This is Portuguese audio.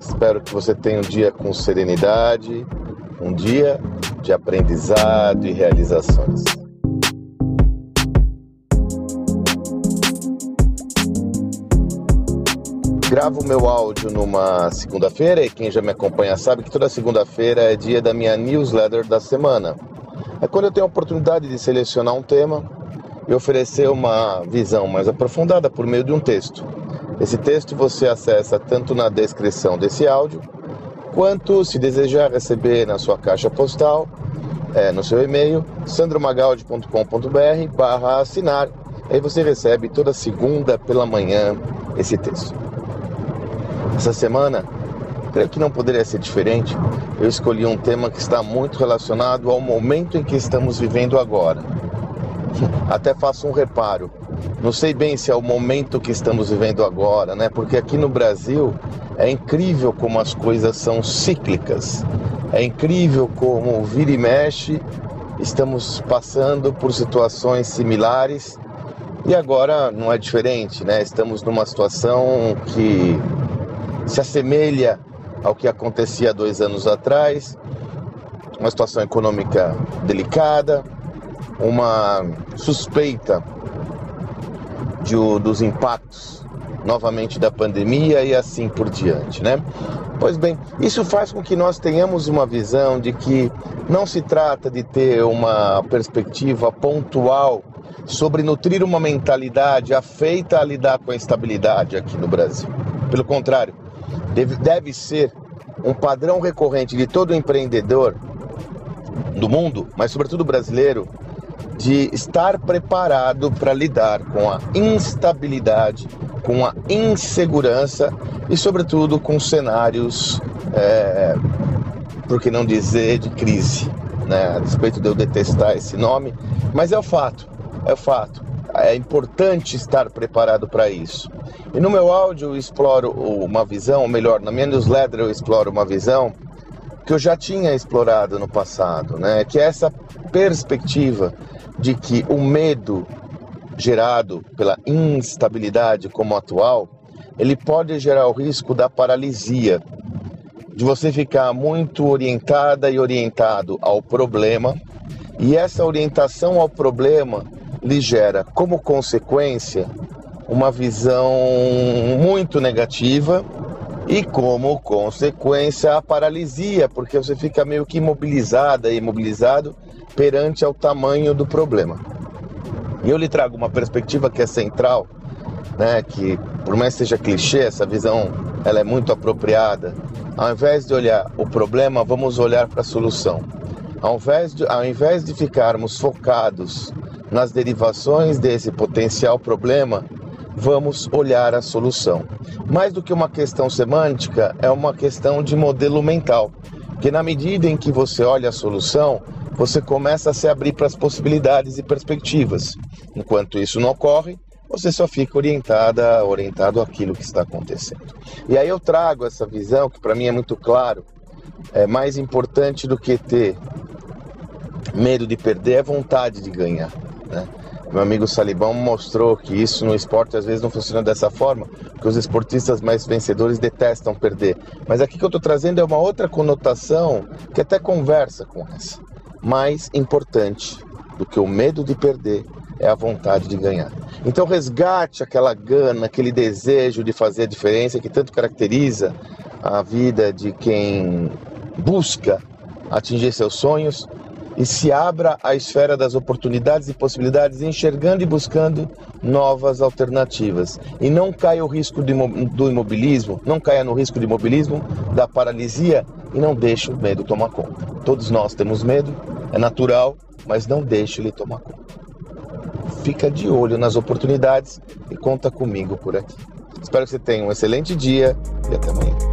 Espero que você tenha um dia com serenidade, um dia de aprendizado e realizações. Gravo meu áudio numa segunda-feira e quem já me acompanha sabe que toda segunda-feira é dia da minha newsletter da semana. É quando eu tenho a oportunidade de selecionar um tema e oferecer uma visão mais aprofundada por meio de um texto. Esse texto você acessa tanto na descrição desse áudio, quanto se desejar receber na sua caixa postal, é, no seu e-mail, sandromagaldi.com.br barra assinar. Aí você recebe toda segunda pela manhã esse texto. Essa semana, creio que não poderia ser diferente, eu escolhi um tema que está muito relacionado ao momento em que estamos vivendo agora. Até faço um reparo. Não sei bem se é o momento que estamos vivendo agora, né? Porque aqui no Brasil é incrível como as coisas são cíclicas. É incrível como vira e mexe estamos passando por situações similares e agora não é diferente, né? Estamos numa situação que se assemelha ao que acontecia dois anos atrás, uma situação econômica delicada, uma suspeita de, dos impactos novamente da pandemia e assim por diante, né? Pois bem, isso faz com que nós tenhamos uma visão de que não se trata de ter uma perspectiva pontual sobre nutrir uma mentalidade afeita a lidar com a estabilidade aqui no Brasil. Pelo contrário, deve, deve ser um padrão recorrente de todo empreendedor do mundo, mas sobretudo brasileiro, de estar preparado para lidar com a instabilidade, com a insegurança e, sobretudo, com cenários, é, por que não dizer, de crise. Né? A despeito de eu detestar esse nome, mas é o fato, é o fato. É importante estar preparado para isso. E no meu áudio eu exploro uma visão, ou melhor, na minha newsletter eu exploro uma visão que eu já tinha explorado no passado, né? Que é essa perspectiva de que o medo gerado pela instabilidade como atual, ele pode gerar o risco da paralisia, de você ficar muito orientada e orientado ao problema, e essa orientação ao problema lhe gera como consequência uma visão muito negativa e como consequência a paralisia, porque você fica meio que imobilizada e imobilizado perante ao tamanho do problema. E eu lhe trago uma perspectiva que é central, né, que por mais seja clichê, essa visão ela é muito apropriada. Ao invés de olhar o problema, vamos olhar para a solução. Ao invés, de, ao invés de ficarmos focados nas derivações desse potencial problema, vamos olhar a solução. Mais do que uma questão semântica, é uma questão de modelo mental. Que na medida em que você olha a solução, você começa a se abrir para as possibilidades e perspectivas. Enquanto isso não ocorre, você só fica orientada, orientado àquilo que está acontecendo. E aí eu trago essa visão que para mim é muito claro, é mais importante do que ter medo de perder é vontade de ganhar. Né? Meu amigo Salibão mostrou que isso no esporte às vezes não funciona dessa forma, porque os esportistas mais vencedores detestam perder. Mas aqui que eu estou trazendo é uma outra conotação que até conversa com essa mais importante do que o medo de perder é a vontade de ganhar. Então resgate aquela gana, aquele desejo de fazer a diferença que tanto caracteriza a vida de quem busca atingir seus sonhos e se abra à esfera das oportunidades e possibilidades, enxergando e buscando novas alternativas. E não caia o risco do imobilismo, não caia no risco de imobilismo, da paralisia e não deixe o medo tomar conta. Todos nós temos medo, é natural, mas não deixe ele tomar conta. Fica de olho nas oportunidades e conta comigo por aqui. Espero que você tenha um excelente dia e até amanhã.